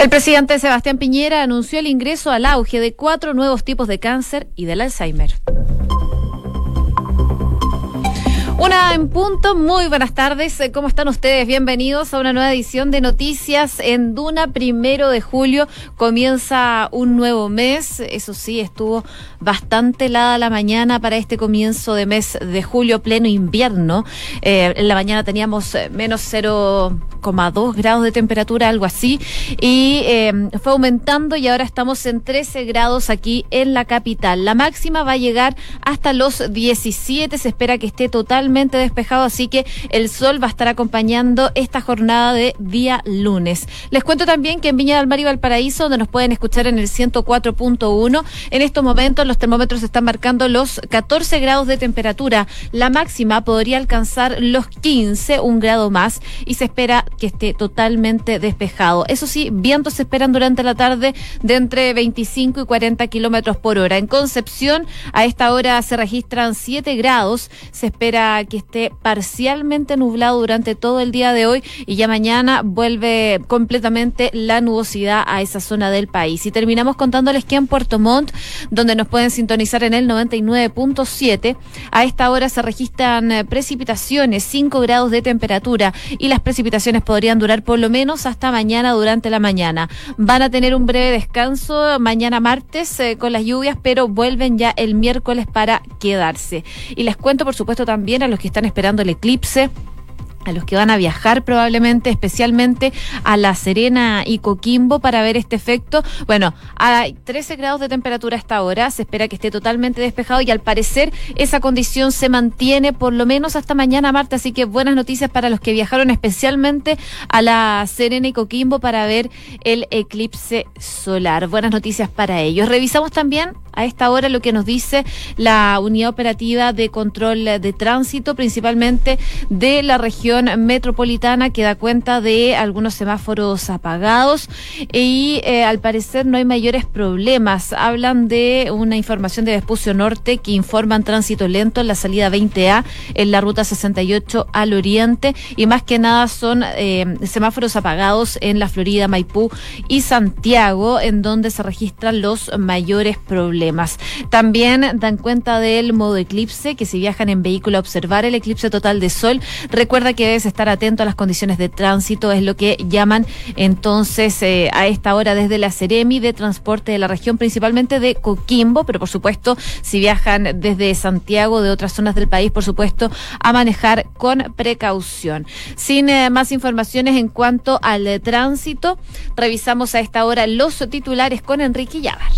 El presidente Sebastián Piñera anunció el ingreso al auge de cuatro nuevos tipos de cáncer y del Alzheimer. Una en punto, muy buenas tardes. ¿Cómo están ustedes? Bienvenidos a una nueva edición de Noticias en Duna. Primero de julio comienza un nuevo mes. Eso sí, estuvo bastante helada la mañana para este comienzo de mes de julio, pleno invierno. Eh, en la mañana teníamos eh, menos 0,2 grados de temperatura, algo así. Y eh, fue aumentando y ahora estamos en 13 grados aquí en la capital. La máxima va a llegar hasta los 17. Se espera que esté totalmente despejado, así que el sol va a estar acompañando esta jornada de día lunes. Les cuento también que en Viña del Mar y Valparaíso, donde nos pueden escuchar en el 104.1, en estos momentos los termómetros están marcando los 14 grados de temperatura. La máxima podría alcanzar los 15, un grado más, y se espera que esté totalmente despejado. Eso sí, vientos se esperan durante la tarde de entre 25 y 40 kilómetros por hora. En Concepción, a esta hora se registran 7 grados. Se espera que esté parcialmente nublado durante todo el día de hoy y ya mañana vuelve completamente la nubosidad a esa zona del país. Y terminamos contándoles que en Puerto Montt, donde nos pueden sintonizar en el 99.7, a esta hora se registran eh, precipitaciones, 5 grados de temperatura y las precipitaciones podrían durar por lo menos hasta mañana durante la mañana. Van a tener un breve descanso mañana martes eh, con las lluvias, pero vuelven ya el miércoles para quedarse. Y les cuento, por supuesto, también a los que están esperando el eclipse a los que van a viajar probablemente, especialmente a La Serena y Coquimbo para ver este efecto. Bueno, hay 13 grados de temperatura hasta ahora, se espera que esté totalmente despejado y al parecer esa condición se mantiene por lo menos hasta mañana martes, así que buenas noticias para los que viajaron especialmente a La Serena y Coquimbo para ver el eclipse solar. Buenas noticias para ellos. Revisamos también a esta hora lo que nos dice la unidad operativa de control de tránsito, principalmente de la región metropolitana, que da cuenta de algunos semáforos apagados y eh, al parecer no hay mayores problemas. Hablan de una información de Vespucio Norte que informan tránsito lento en la salida 20A en la ruta 68 al oriente y más que nada son eh, semáforos apagados en la Florida, Maipú y Santiago, en donde se registran los mayores problemas. También dan cuenta del modo eclipse, que si viajan en vehículo a observar el eclipse total de sol, recuerda que debes estar atento a las condiciones de tránsito, es lo que llaman entonces eh, a esta hora desde la Ceremi de transporte de la región, principalmente de Coquimbo, pero por supuesto, si viajan desde Santiago, de otras zonas del país, por supuesto, a manejar con precaución. Sin eh, más informaciones en cuanto al tránsito, revisamos a esta hora los titulares con Enrique Llávar.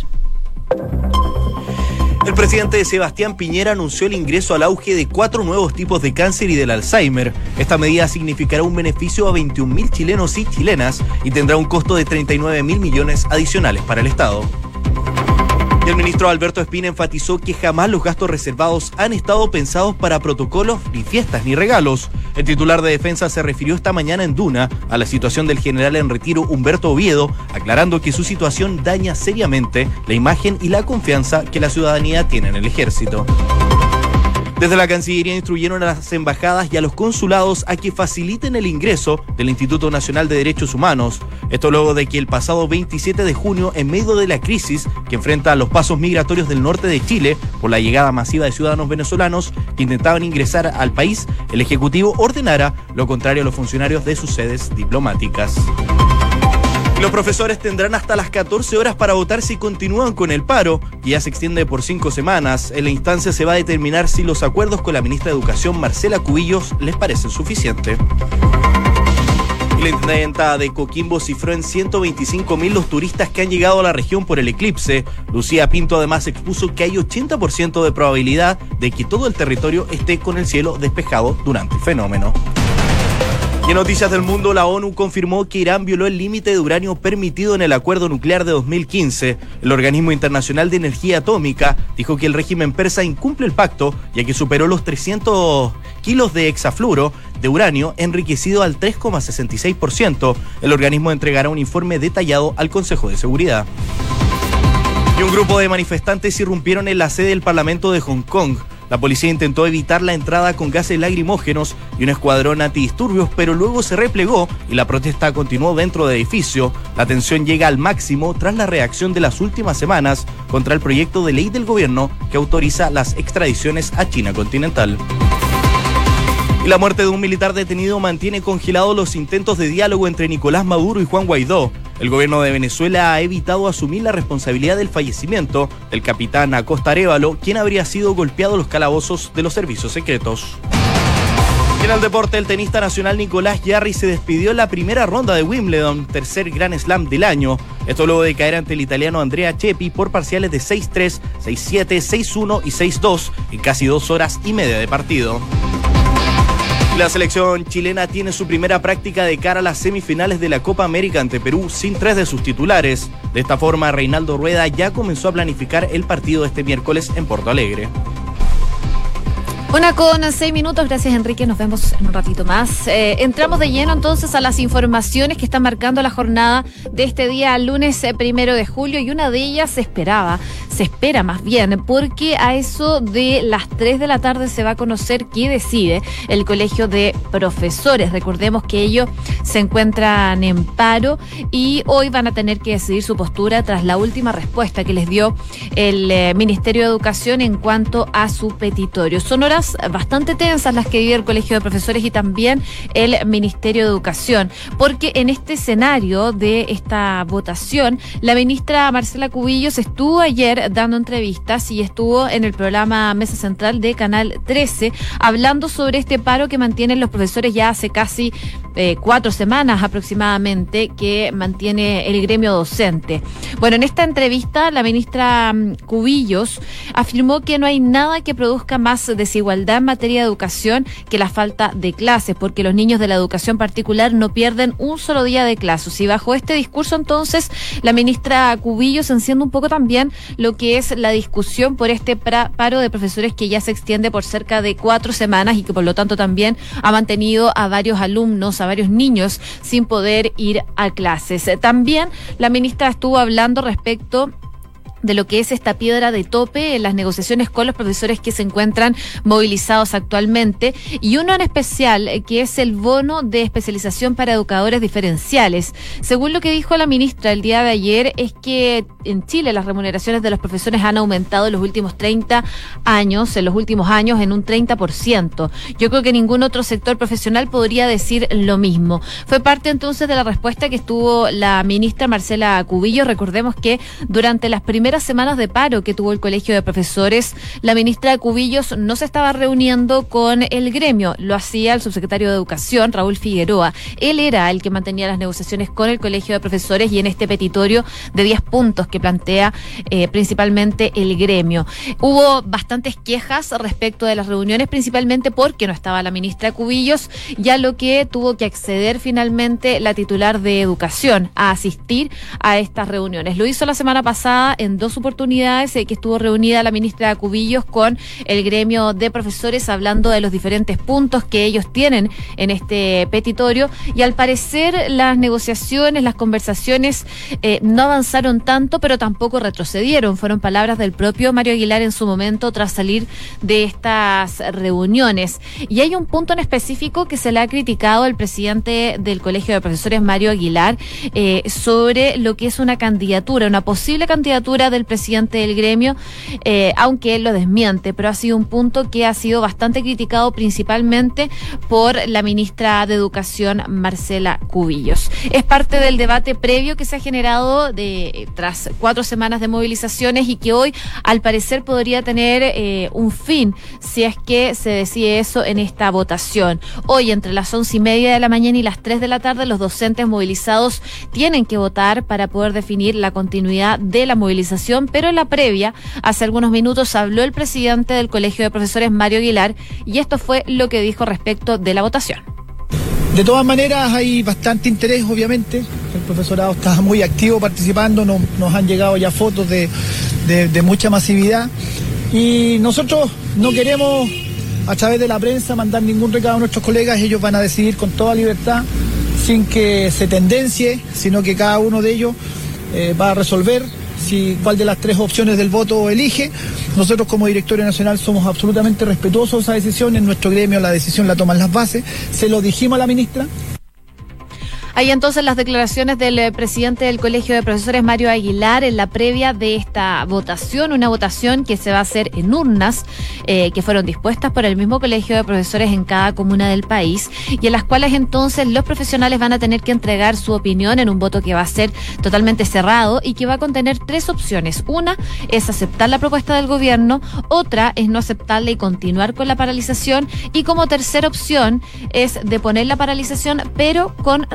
El presidente Sebastián Piñera anunció el ingreso al auge de cuatro nuevos tipos de cáncer y del Alzheimer. Esta medida significará un beneficio a 21.000 chilenos y chilenas y tendrá un costo de 39 mil millones adicionales para el Estado. El ministro Alberto Espina enfatizó que jamás los gastos reservados han estado pensados para protocolos, ni fiestas, ni regalos. El titular de defensa se refirió esta mañana en Duna a la situación del general en retiro Humberto Oviedo, aclarando que su situación daña seriamente la imagen y la confianza que la ciudadanía tiene en el ejército. Desde la Cancillería instruyeron a las embajadas y a los consulados a que faciliten el ingreso del Instituto Nacional de Derechos Humanos. Esto luego de que el pasado 27 de junio, en medio de la crisis que enfrenta los pasos migratorios del norte de Chile por la llegada masiva de ciudadanos venezolanos que intentaban ingresar al país, el Ejecutivo ordenara lo contrario a los funcionarios de sus sedes diplomáticas. Los profesores tendrán hasta las 14 horas para votar si continúan con el paro, que ya se extiende por cinco semanas. En la instancia se va a determinar si los acuerdos con la ministra de Educación, Marcela Cubillos, les parecen suficientes. La intendenta de Coquimbo cifró en 125 mil los turistas que han llegado a la región por el eclipse. Lucía Pinto además expuso que hay 80% de probabilidad de que todo el territorio esté con el cielo despejado durante el fenómeno. Y en Noticias del Mundo, la ONU confirmó que Irán violó el límite de uranio permitido en el acuerdo nuclear de 2015. El Organismo Internacional de Energía Atómica dijo que el régimen persa incumple el pacto, ya que superó los 300 kilos de hexafluoro de uranio enriquecido al 3,66%. El organismo entregará un informe detallado al Consejo de Seguridad. Y un grupo de manifestantes irrumpieron en la sede del Parlamento de Hong Kong La policía intentó evitar la entrada con gases lacrimógenos y un escuadrón antidisturbios, pero luego se replegó y la protesta continuó dentro del edificio. La tensión llega al máximo tras la reacción de las últimas semanas contra el proyecto de ley del gobierno que autoriza las extradiciones a China continental. Y la muerte de un militar detenido mantiene congelados los intentos de diálogo entre Nicolás Maduro y Juan Guaidó. El gobierno de Venezuela ha evitado asumir la responsabilidad del fallecimiento del capitán Acosta Arevalo, quien habría sido golpeado en los calabozos de los servicios secretos. En el deporte, el tenista nacional Nicolás Yarri se despidió en la primera ronda de Wimbledon, tercer Grand Slam del año. Esto luego de caer ante el italiano Andrea Chepi por parciales de 6-3, 6-7, 6-1 y 6-2 en casi dos horas y media de partido. La selección chilena tiene su primera práctica de cara a las semifinales de la Copa América ante Perú sin tres de sus titulares. De esta forma, Reinaldo Rueda ya comenzó a planificar el partido este miércoles en Porto Alegre. Una con seis minutos, gracias Enrique, nos vemos en un ratito más. Eh, entramos de lleno entonces a las informaciones que están marcando la jornada de este día, lunes eh, primero de julio, y una de ellas se esperaba, se espera más bien, porque a eso de las 3 de la tarde se va a conocer qué decide el Colegio de Profesores. Recordemos que ellos se encuentran en paro y hoy van a tener que decidir su postura tras la última respuesta que les dio el eh, Ministerio de Educación en cuanto a su petitorio. Son horas bastante tensas las que vive el Colegio de Profesores y también el Ministerio de Educación, porque en este escenario de esta votación, la ministra Marcela Cubillos estuvo ayer dando entrevistas y estuvo en el programa Mesa Central de Canal 13 hablando sobre este paro que mantienen los profesores ya hace casi eh, cuatro semanas aproximadamente que mantiene el gremio docente. Bueno, en esta entrevista la ministra mm, Cubillos afirmó que no hay nada que produzca más desigualdad en materia de educación que la falta de clases, porque los niños de la educación particular no pierden un solo día de clases. Y bajo este discurso entonces la ministra Cubillos enciende un poco también lo que es la discusión por este paro de profesores que ya se extiende por cerca de cuatro semanas y que por lo tanto también ha mantenido a varios alumnos a varios niños sin poder ir a clases. También la ministra estuvo hablando respecto de lo que es esta piedra de tope en las negociaciones con los profesores que se encuentran movilizados actualmente y uno en especial eh, que es el bono de especialización para educadores diferenciales. Según lo que dijo la ministra el día de ayer es que en Chile las remuneraciones de los profesores han aumentado en los últimos 30 años, en los últimos años en un 30%. Yo creo que ningún otro sector profesional podría decir lo mismo. Fue parte entonces de la respuesta que estuvo la ministra Marcela Cubillo. Recordemos que durante las primeras semanas de paro que tuvo el Colegio de Profesores, la ministra Cubillos no se estaba reuniendo con el gremio, lo hacía el subsecretario de Educación, Raúl Figueroa. Él era el que mantenía las negociaciones con el Colegio de Profesores y en este petitorio de 10 puntos que plantea eh, principalmente el gremio. Hubo bastantes quejas respecto de las reuniones, principalmente porque no estaba la ministra Cubillos, ya lo que tuvo que acceder finalmente la titular de Educación a asistir a estas reuniones. Lo hizo la semana pasada en dos oportunidades eh, que estuvo reunida la ministra Cubillos con el gremio de profesores hablando de los diferentes puntos que ellos tienen en este petitorio y al parecer las negociaciones, las conversaciones eh, no avanzaron tanto, pero tampoco retrocedieron. Fueron palabras del propio Mario Aguilar en su momento tras salir de estas reuniones. Y hay un punto en específico que se le ha criticado al presidente del Colegio de Profesores, Mario Aguilar, eh, sobre lo que es una candidatura, una posible candidatura del presidente del gremio, eh, aunque él lo desmiente, pero ha sido un punto que ha sido bastante criticado principalmente por la ministra de Educación, Marcela Cubillos. Es parte del debate previo que se ha generado de, tras cuatro semanas de movilizaciones y que hoy, al parecer, podría tener eh, un fin si es que se decide eso en esta votación. Hoy, entre las once y media de la mañana y las tres de la tarde, los docentes movilizados tienen que votar para poder definir la continuidad de la movilización pero en la previa, hace algunos minutos, habló el presidente del Colegio de Profesores, Mario Aguilar, y esto fue lo que dijo respecto de la votación. De todas maneras, hay bastante interés, obviamente. El profesorado está muy activo participando, nos, nos han llegado ya fotos de, mucha masividad. Y nosotros no queremos a través de la prensa mandar ningún recado a nuestros colegas, ellos van a decidir con toda libertad, sin que se tendencie, sino que cada uno de ellos eh, va a resolver si cuál de las tres opciones del voto elige. Nosotros como directorio nacional somos absolutamente respetuosos de esa decisión. En nuestro gremio la decisión la toman las bases. Se lo dijimos a la ministra. Hay entonces las declaraciones del eh, presidente del Colegio de Profesores, Mario Aguilar, en la previa de esta votación, una votación que se va a hacer en urnas eh, que fueron dispuestas por el mismo Colegio de Profesores en cada comuna del país y en las cuales entonces los profesionales van a tener que entregar su opinión en un voto que va a ser totalmente cerrado y que va a contener tres opciones. Una es aceptar la propuesta del gobierno, otra es no aceptarla y continuar con la paralización y como tercera opción es de poner la paralización pero con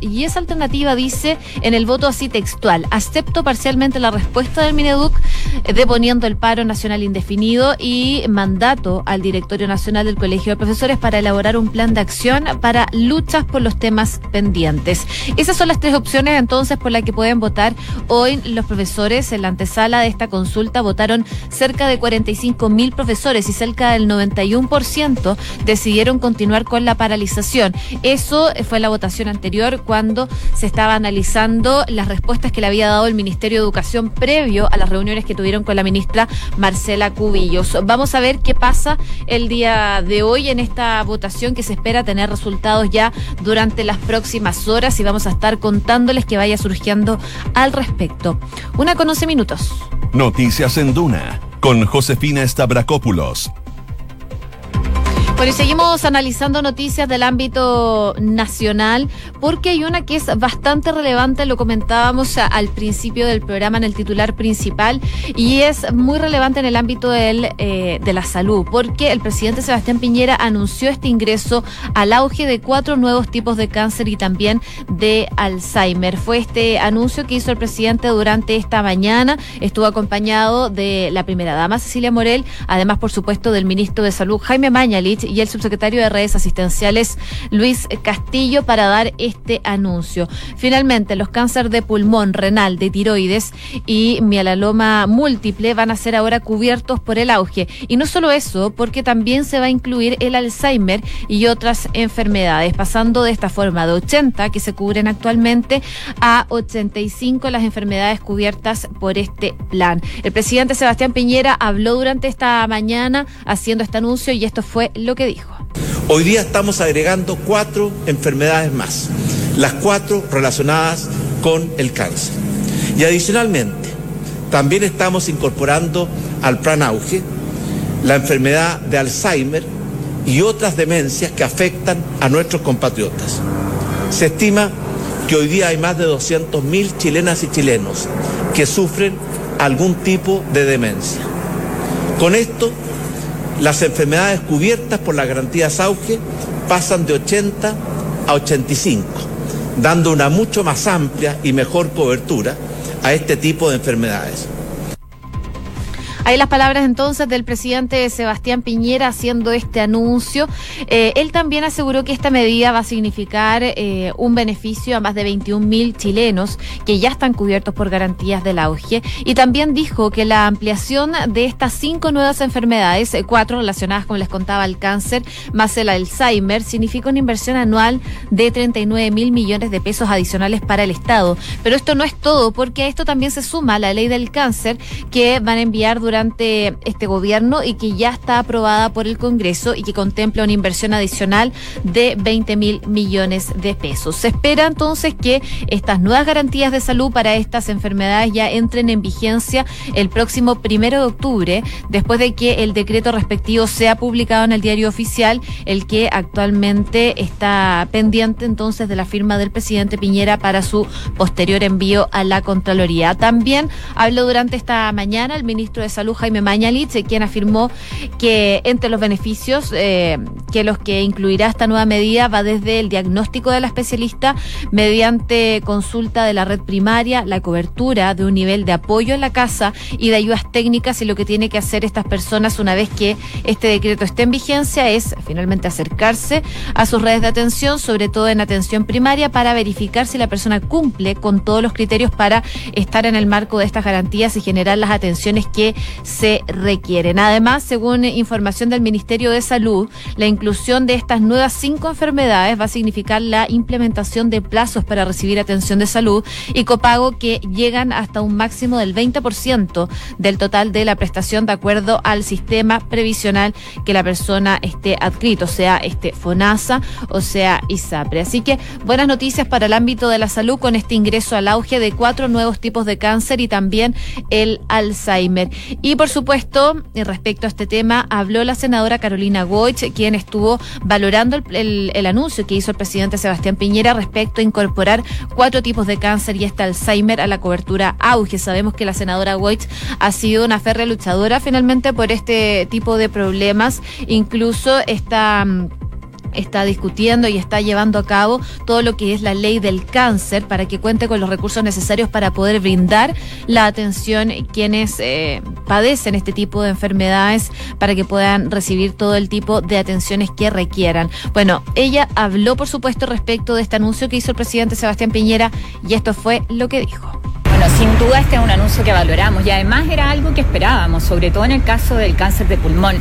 y esa alternativa dice en el voto así textual, acepto parcialmente la respuesta del Mineduc eh, deponiendo el paro nacional indefinido y mandato al Directorio Nacional del Colegio de Profesores para elaborar un plan de acción para luchas por los temas pendientes. Esas son las tres opciones entonces por las que pueden votar hoy los profesores. En la antesala de esta consulta votaron cerca de 45 mil profesores y cerca del 91% decidieron continuar con la paralización. Eso fue la votación anterior cuando se estaba analizando las respuestas que le había dado el Ministerio de Educación previo a las reuniones que tuvieron con la ministra Marcela Cubillos. Vamos a ver qué pasa el día de hoy en esta votación que se espera tener resultados ya durante las próximas horas y vamos a estar contándoles que vaya surgiendo al respecto. Una con 11 minutos. Noticias en Duna con Josefina Stavrakopoulos bueno, y seguimos analizando noticias del ámbito nacional, porque hay una que es bastante relevante, lo comentábamos al principio del programa en el titular principal, y es muy relevante en el ámbito del, eh, de la salud, porque el presidente Sebastián Piñera anunció este ingreso al auge de cuatro nuevos tipos de cáncer y también de Alzheimer. Fue este anuncio que hizo el presidente durante esta mañana, estuvo acompañado de la primera dama Cecilia Morel, además, por supuesto, del ministro de Salud Jaime Mañalich y el subsecretario de redes asistenciales Luis Castillo para dar este anuncio. Finalmente, los cánceres de pulmón, renal, de tiroides y mielaloma múltiple van a ser ahora cubiertos por el auge. Y no solo eso, porque también se va a incluir el Alzheimer y otras enfermedades, pasando de esta forma de 80 que se cubren actualmente a 85 las enfermedades cubiertas por este plan. El presidente Sebastián Piñera habló durante esta mañana haciendo este anuncio y esto fue lo que dijo. Hoy día estamos agregando cuatro enfermedades más, las cuatro relacionadas con el cáncer. Y adicionalmente, también estamos incorporando al plan auge la enfermedad de Alzheimer y otras demencias que afectan a nuestros compatriotas. Se estima que hoy día hay más de 200.000 chilenas y chilenos que sufren algún tipo de demencia. Con esto las enfermedades cubiertas por la garantía Sauge pasan de 80 a 85, dando una mucho más amplia y mejor cobertura a este tipo de enfermedades. Hay las palabras entonces del presidente Sebastián Piñera haciendo este anuncio. Eh, él también aseguró que esta medida va a significar eh, un beneficio a más de 21 mil chilenos que ya están cubiertos por garantías del auge. Y también dijo que la ampliación de estas cinco nuevas enfermedades, eh, cuatro relacionadas, como les contaba, al cáncer, más el Alzheimer, significa una inversión anual de 39 mil millones de pesos adicionales para el Estado. Pero esto no es todo, porque a esto también se suma la ley del cáncer que van a enviar durante durante este gobierno y que ya está aprobada por el Congreso y que contempla una inversión adicional de 20 mil millones de pesos. Se espera entonces que estas nuevas garantías de salud para estas enfermedades ya entren en vigencia el próximo primero de octubre, después de que el decreto respectivo sea publicado en el diario oficial, el que actualmente está pendiente entonces de la firma del presidente Piñera para su posterior envío a la Contraloría. También habló durante esta mañana el ministro de Salud Jaime Mañalich, quien afirmó que entre los beneficios eh, que los que incluirá esta nueva medida va desde el diagnóstico de la especialista mediante consulta de la red primaria, la cobertura de un nivel de apoyo en la casa y de ayudas técnicas y lo que tiene que hacer estas personas una vez que este decreto esté en vigencia es finalmente acercarse a sus redes de atención, sobre todo en atención primaria, para verificar si la persona cumple con todos los criterios para estar en el marco de estas garantías y generar las atenciones que se requieren. Además, según información del Ministerio de Salud, la inclusión de estas nuevas cinco enfermedades va a significar la implementación de plazos para recibir atención de salud y copago que llegan hasta un máximo del 20% del total de la prestación de acuerdo al sistema previsional que la persona esté adscrito, sea este FONASA o sea ISAPRE. Así que buenas noticias para el ámbito de la salud con este ingreso al auge de cuatro nuevos tipos de cáncer y también el Alzheimer. Y por supuesto, respecto a este tema, habló la senadora Carolina Goich, quien estuvo valorando el, el, anuncio que hizo el presidente Sebastián Piñera respecto a incorporar cuatro tipos de cáncer y este Alzheimer a la cobertura auge. Sabemos que la senadora Goich ha sido una férrea luchadora finalmente por este tipo de problemas. Incluso está está discutiendo y está llevando a cabo todo lo que es la ley del cáncer para que cuente con los recursos necesarios para poder brindar la atención quienes eh, padecen este tipo de enfermedades para que puedan recibir todo el tipo de atenciones que requieran. Bueno, ella habló por supuesto respecto de este anuncio que hizo el presidente Sebastián Piñera y esto fue lo que dijo. Bueno, sin duda este es un anuncio que valoramos y además era algo que esperábamos, sobre todo en el caso del cáncer de pulmón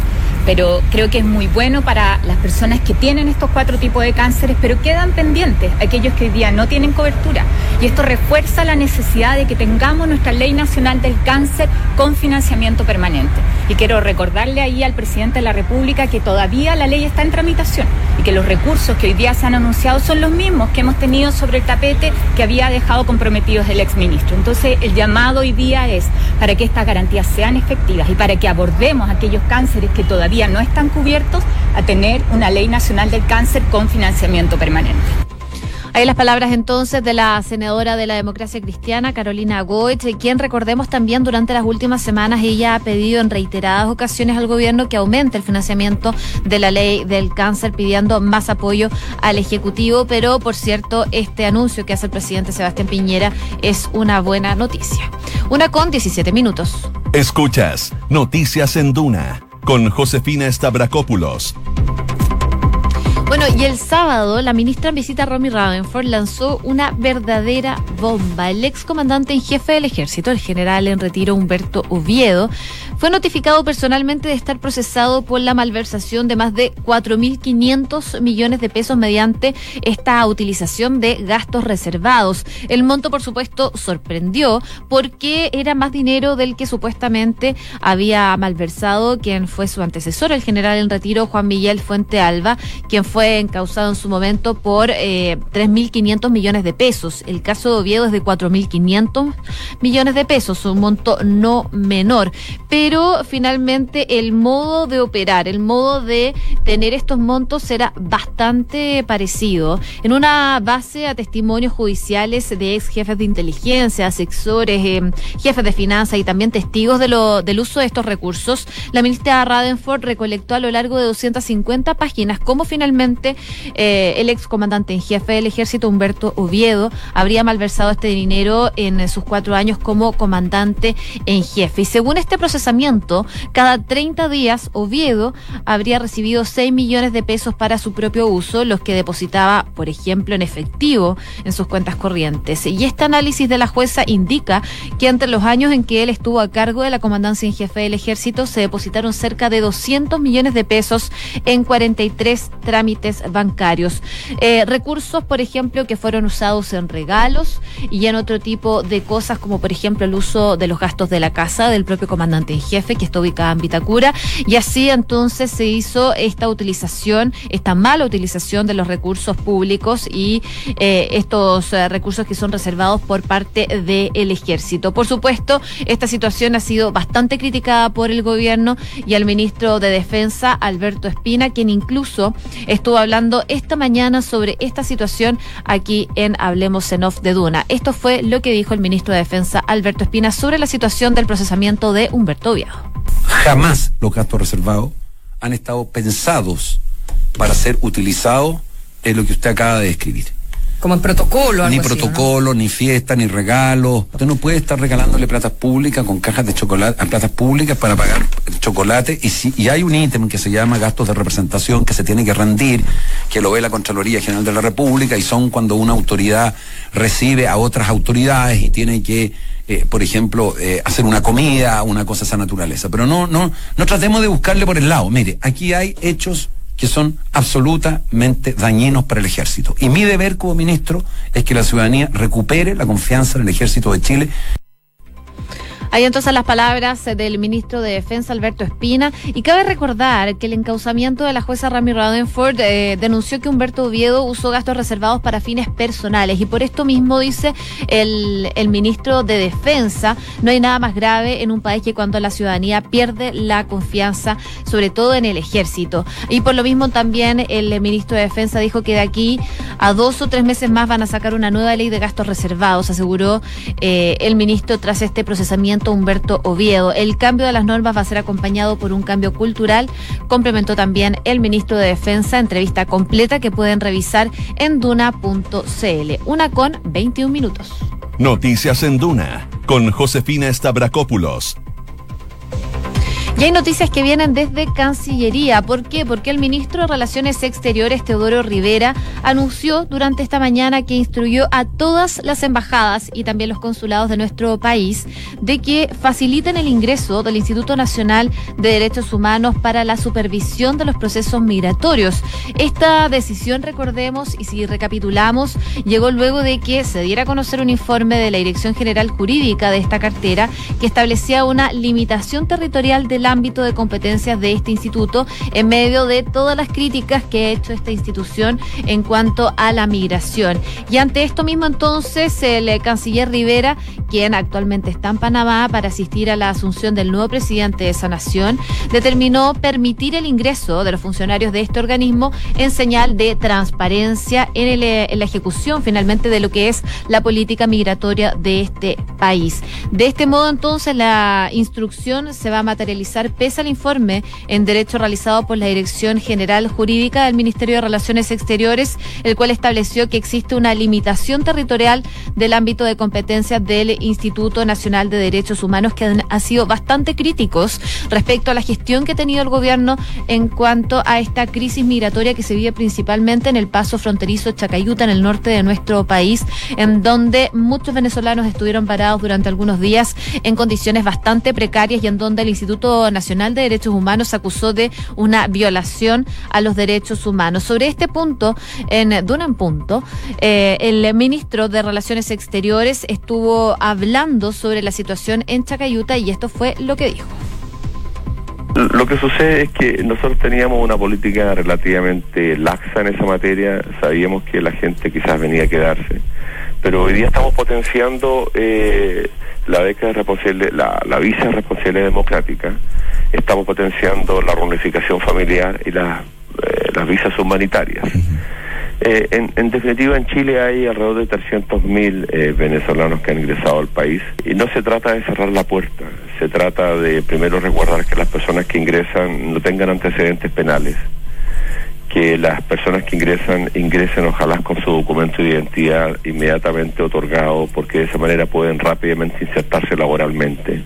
pero creo que es muy bueno para las personas que tienen estos cuatro tipos de cánceres, pero quedan pendientes aquellos que hoy día no tienen cobertura. Y esto refuerza la necesidad de que tengamos nuestra ley nacional del cáncer con financiamiento permanente. Y quiero recordarle ahí al presidente de la República que todavía la ley está en tramitación y que los recursos que hoy día se han anunciado son los mismos que hemos tenido sobre el tapete que había dejado comprometidos el exministro. Entonces, el llamado hoy día es para que estas garantías sean efectivas y para que abordemos aquellos cánceres que todavía no están cubiertos a tener una ley nacional del cáncer con financiamiento permanente. Ahí las palabras entonces de la senadora de la democracia cristiana, Carolina Goetz, quien recordemos también durante las últimas semanas ella ha pedido en reiteradas ocasiones al gobierno que aumente el financiamiento de la ley del cáncer, pidiendo más apoyo al Ejecutivo. Pero, por cierto, este anuncio que hace el presidente Sebastián Piñera es una buena noticia. Una con 17 minutos. Escuchas Noticias en Duna con Josefina Stavrakopoulos. Bueno, y el sábado la ministra en visita Romy Ravenford lanzó una verdadera bomba. El ex comandante en jefe del ejército, el general en retiro Humberto Oviedo, fue notificado personalmente de estar procesado por la malversación de más de 4.500 millones de pesos mediante esta utilización de gastos reservados. El monto, por supuesto, sorprendió porque era más dinero del que supuestamente había malversado quien fue su antecesor, el general en retiro Juan Miguel Fuente Alba, quien fue encausado en su momento por eh, 3.500 millones de pesos. El caso de Oviedo es de 4.500 millones de pesos, un monto no menor. Pero finalmente el modo de operar, el modo de tener estos montos era bastante parecido. En una base a testimonios judiciales de ex jefes de inteligencia, asesores, eh, jefes de finanzas y también testigos de lo, del uso de estos recursos, la ministra Radenford recolectó a lo largo de 250 páginas cómo finalmente eh, el ex comandante en jefe del ejército, Humberto Oviedo, habría malversado este dinero en sus cuatro años como comandante en jefe. Y según este procesamiento, cada 30 días Oviedo habría recibido 6 millones de pesos para su propio uso, los que depositaba, por ejemplo, en efectivo en sus cuentas corrientes. Y este análisis de la jueza indica que entre los años en que él estuvo a cargo de la comandancia en jefe del ejército se depositaron cerca de 200 millones de pesos en 43 trámites bancarios. Eh, recursos, por ejemplo, que fueron usados en regalos y en otro tipo de cosas, como por ejemplo el uso de los gastos de la casa del propio comandante en jefe, que está ubicada en Vitacura. Y así entonces se hizo esta utilización, esta mala utilización de los recursos públicos y eh, estos eh, recursos que son reservados por parte del ejército. Por supuesto, esta situación ha sido bastante criticada por el gobierno y al ministro de Defensa, Alberto Espina, quien incluso estuvo hablando esta mañana sobre esta situación aquí en Hablemos en Off de Duna. Esto fue lo que dijo el ministro de Defensa Alberto Espina sobre la situación del procesamiento de Humberto Jamás los gastos reservados han estado pensados para ser utilizados en lo que usted acaba de describir. Como en protocolo. Ni protocolo, ni fiesta, ni regalo. Usted no puede estar regalándole platas públicas con cajas de chocolate, a platas públicas para pagar chocolate. Y, si, y hay un ítem que se llama gastos de representación que se tiene que rendir, que lo ve la Contraloría General de la República, y son cuando una autoridad recibe a otras autoridades y tiene que eh, por ejemplo, eh, hacer una comida, una cosa de esa naturaleza. Pero no, no, no tratemos de buscarle por el lado. Mire, aquí hay hechos que son absolutamente dañinos para el ejército. Y mi deber como ministro es que la ciudadanía recupere la confianza en el ejército de Chile hay entonces las palabras del ministro de Defensa, Alberto Espina. Y cabe recordar que el encauzamiento de la jueza Rami Radenford eh, denunció que Humberto Oviedo usó gastos reservados para fines personales. Y por esto mismo dice el, el ministro de Defensa, no hay nada más grave en un país que cuando la ciudadanía pierde la confianza, sobre todo en el ejército. Y por lo mismo también el ministro de Defensa dijo que de aquí a dos o tres meses más van a sacar una nueva ley de gastos reservados, aseguró eh, el ministro tras este procesamiento Humberto Oviedo. El cambio de las normas va a ser acompañado por un cambio cultural, complementó también el ministro de Defensa, entrevista completa que pueden revisar en duna.cl. Una con 21 minutos. Noticias en Duna con Josefina Stavrakopoulos y hay noticias que vienen desde Cancillería. ¿Por qué? Porque el ministro de Relaciones Exteriores, Teodoro Rivera, anunció durante esta mañana que instruyó a todas las embajadas y también los consulados de nuestro país de que faciliten el ingreso del Instituto Nacional de Derechos Humanos para la supervisión de los procesos migratorios. Esta decisión, recordemos, y si recapitulamos, llegó luego de que se diera a conocer un informe de la Dirección General Jurídica de esta cartera que establecía una limitación territorial de la ámbito de competencias de este instituto en medio de todas las críticas que ha hecho esta institución en cuanto a la migración. Y ante esto mismo entonces el eh, canciller Rivera, quien actualmente está en Panamá para asistir a la asunción del nuevo presidente de esa nación, determinó permitir el ingreso de los funcionarios de este organismo en señal de transparencia en, eh, en la ejecución finalmente de lo que es la política migratoria de este país. De este modo entonces la instrucción se va a materializar pese al informe en derecho realizado por la Dirección General Jurídica del Ministerio de Relaciones Exteriores, el cual estableció que existe una limitación territorial del ámbito de competencias del Instituto Nacional de Derechos Humanos que han, sido bastante críticos respecto a la gestión que ha tenido el gobierno en cuanto a esta crisis migratoria que se vive principalmente en el paso fronterizo Chacayuta, en el norte de nuestro país, en donde muchos venezolanos estuvieron parados durante algunos días en condiciones bastante precarias y en donde el Instituto Nacional de Derechos Humanos acusó de una violación a los derechos humanos. Sobre este punto, en Duna en Punto, eh, el ministro de Relaciones Exteriores estuvo hablando sobre la situación en Chacayuta y esto fue lo que dijo. Lo que sucede es que nosotros teníamos una política relativamente laxa en esa materia, sabíamos que la gente quizás venía a quedarse, pero hoy día estamos potenciando eh, la beca de responsabilidad, la, la visa de responsabilidad democrática, estamos potenciando la reunificación familiar y las, eh, las visas humanitarias. Eh, en, en, definitiva, en Chile hay alrededor de 300.000 eh, venezolanos que han ingresado al país. Y no se trata de cerrar la puerta, se trata de primero recordar que las personas que ingresan no tengan antecedentes penales, que las personas que ingresan ingresen ojalá con su documento de identidad inmediatamente otorgado porque de esa manera pueden rápidamente insertarse laboralmente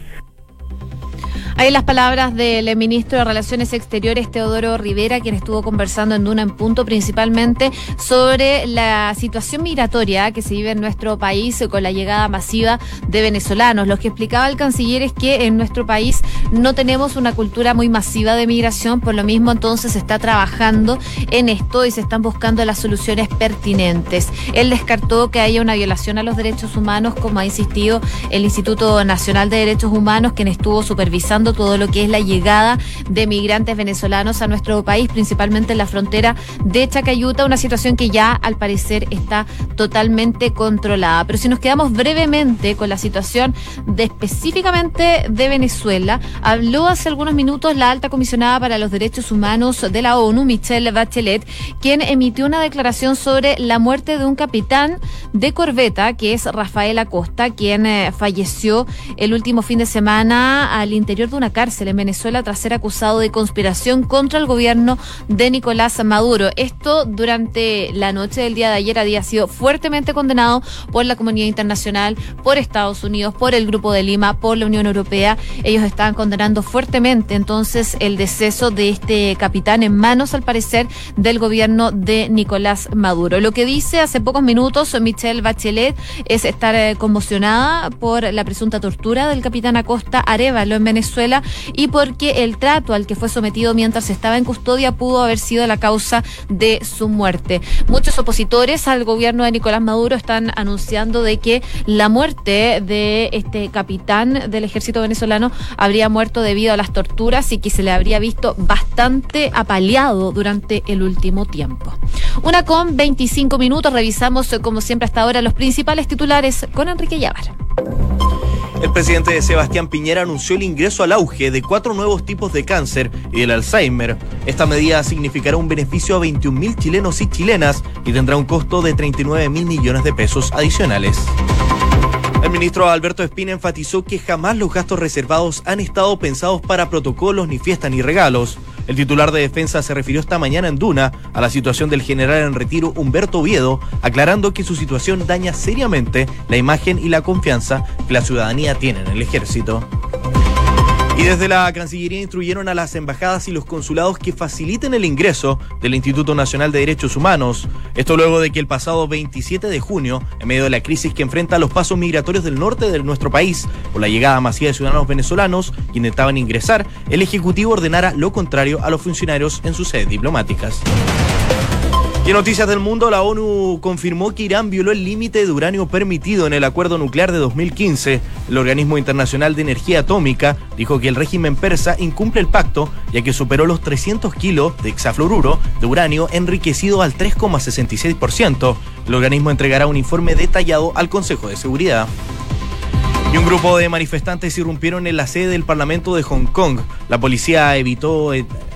Ahí las palabras del ministro de Relaciones Exteriores, Teodoro Rivera, quien estuvo conversando en Duna en Punto, principalmente sobre la situación migratoria que se vive en nuestro país con la llegada masiva de venezolanos. Lo que explicaba el canciller es que en nuestro país no tenemos una cultura muy masiva de migración, por lo mismo entonces se está trabajando en esto y se están buscando las soluciones pertinentes. Él descartó que haya una violación a los derechos humanos, como ha insistido el Instituto Nacional de Derechos Humanos, quien estuvo supervisando todo lo que es la llegada de migrantes venezolanos a nuestro país, principalmente en la frontera de Chacayuta, una situación que ya al parecer está totalmente controlada. Pero si nos quedamos brevemente con la situación de específicamente de Venezuela, habló hace algunos minutos la alta comisionada para los derechos humanos de la ONU, Michelle Bachelet, quien emitió una declaración sobre la muerte de un capitán de corbeta, que es Rafael Acosta, quien eh, falleció el último fin de semana al interior de una cárcel en Venezuela tras ser acusado de conspiración contra el gobierno de Nicolás Maduro. Esto durante la noche del día de ayer había sido fuertemente condenado por la comunidad internacional, por Estados Unidos, por el Grupo de Lima, por la Unión Europea. Ellos estaban condenando fuertemente entonces el deceso de este capitán en manos, al parecer, del gobierno de Nicolás Maduro. Lo que dice hace pocos minutos Michelle Bachelet es estar eh, conmocionada por la presunta tortura del capitán Acosta Arevalo en Venezuela y porque el trato al que fue sometido mientras estaba en custodia pudo haber sido la causa de su muerte. Muchos opositores al gobierno de Nicolás Maduro están anunciando de que la muerte de este capitán del ejército venezolano habría muerto debido a las torturas y que se le habría visto bastante apaleado durante el último tiempo. Una con 25 minutos, revisamos eh, como siempre hasta ahora los principales titulares con Enrique Llávar. El presidente Sebastián Piñera anunció el ingreso al auge de cuatro nuevos tipos de cáncer y del Alzheimer. Esta medida significará un beneficio a 21.000 chilenos y chilenas y tendrá un costo de 39 mil millones de pesos adicionales. El ministro Alberto Espina enfatizó que jamás los gastos reservados han estado pensados para protocolos, ni fiestas, ni regalos. El titular de defensa se refirió esta mañana en Duna a la situación del general en retiro Humberto Oviedo, aclarando que su situación daña seriamente la imagen y la confianza que la ciudadanía tiene en el ejército. Y desde la Cancillería instruyeron a las embajadas y los consulados que faciliten el ingreso del Instituto Nacional de Derechos Humanos. Esto luego de que el pasado 27 de junio, en medio de la crisis que enfrenta los pasos migratorios del norte de nuestro país, por la llegada masiva de ciudadanos venezolanos que intentaban ingresar, el Ejecutivo ordenara lo contrario a los funcionarios en sus sedes diplomáticas. Y en noticias del mundo, la ONU confirmó que Irán violó el límite de uranio permitido en el acuerdo nuclear de 2015. El Organismo Internacional de Energía Atómica dijo que el régimen persa incumple el pacto, ya que superó los 300 kilos de hexafluoruro de uranio enriquecido al 3,66%. El organismo entregará un informe detallado al Consejo de Seguridad. Y un grupo de manifestantes irrumpieron en la sede del Parlamento de Hong Kong. La policía eh,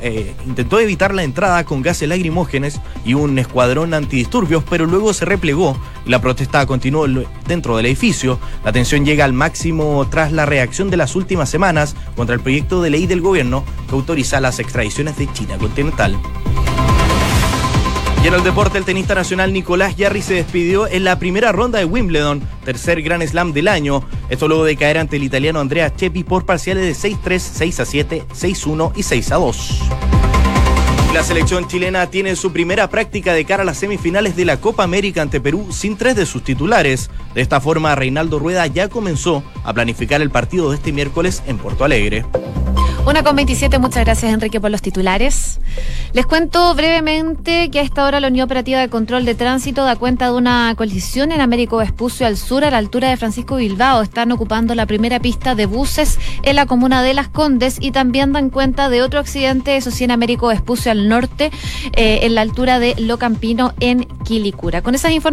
eh, intentó evitar la entrada con gases lacrimógenes y un escuadrón antidisturbios, pero luego se replegó la protesta continuó dentro del edificio. La tensión llega al máximo tras la reacción de las últimas semanas contra el proyecto de ley del gobierno que autoriza las extradiciones de China continental. Y en el deporte, el tenista nacional Nicolás Yarri se despidió en la primera ronda de Wimbledon, tercer Grand Slam del año. Esto luego de caer ante el italiano Andrea Chepi por parciales de 6-3, 6-7, 6-1 y 6-2. La selección chilena tiene su primera práctica de cara a las semifinales de la Copa América ante Perú sin tres de sus titulares. De esta forma, Reinaldo Rueda ya comenzó a planificar el partido de este miércoles en Porto Alegre. Una con 27, muchas gracias Enrique por los titulares. Les cuento brevemente que a esta hora la Unión Operativa de Control de Tránsito da cuenta de una colisión en Américo Vespucio al sur, a la altura de Francisco Bilbao. Están ocupando la primera pista de buses en la comuna de Las Condes y también dan cuenta de otro accidente, eso sí, en Américo Vespucio al norte, eh, en la altura de Locampino en Quilicura. Con esas informaciones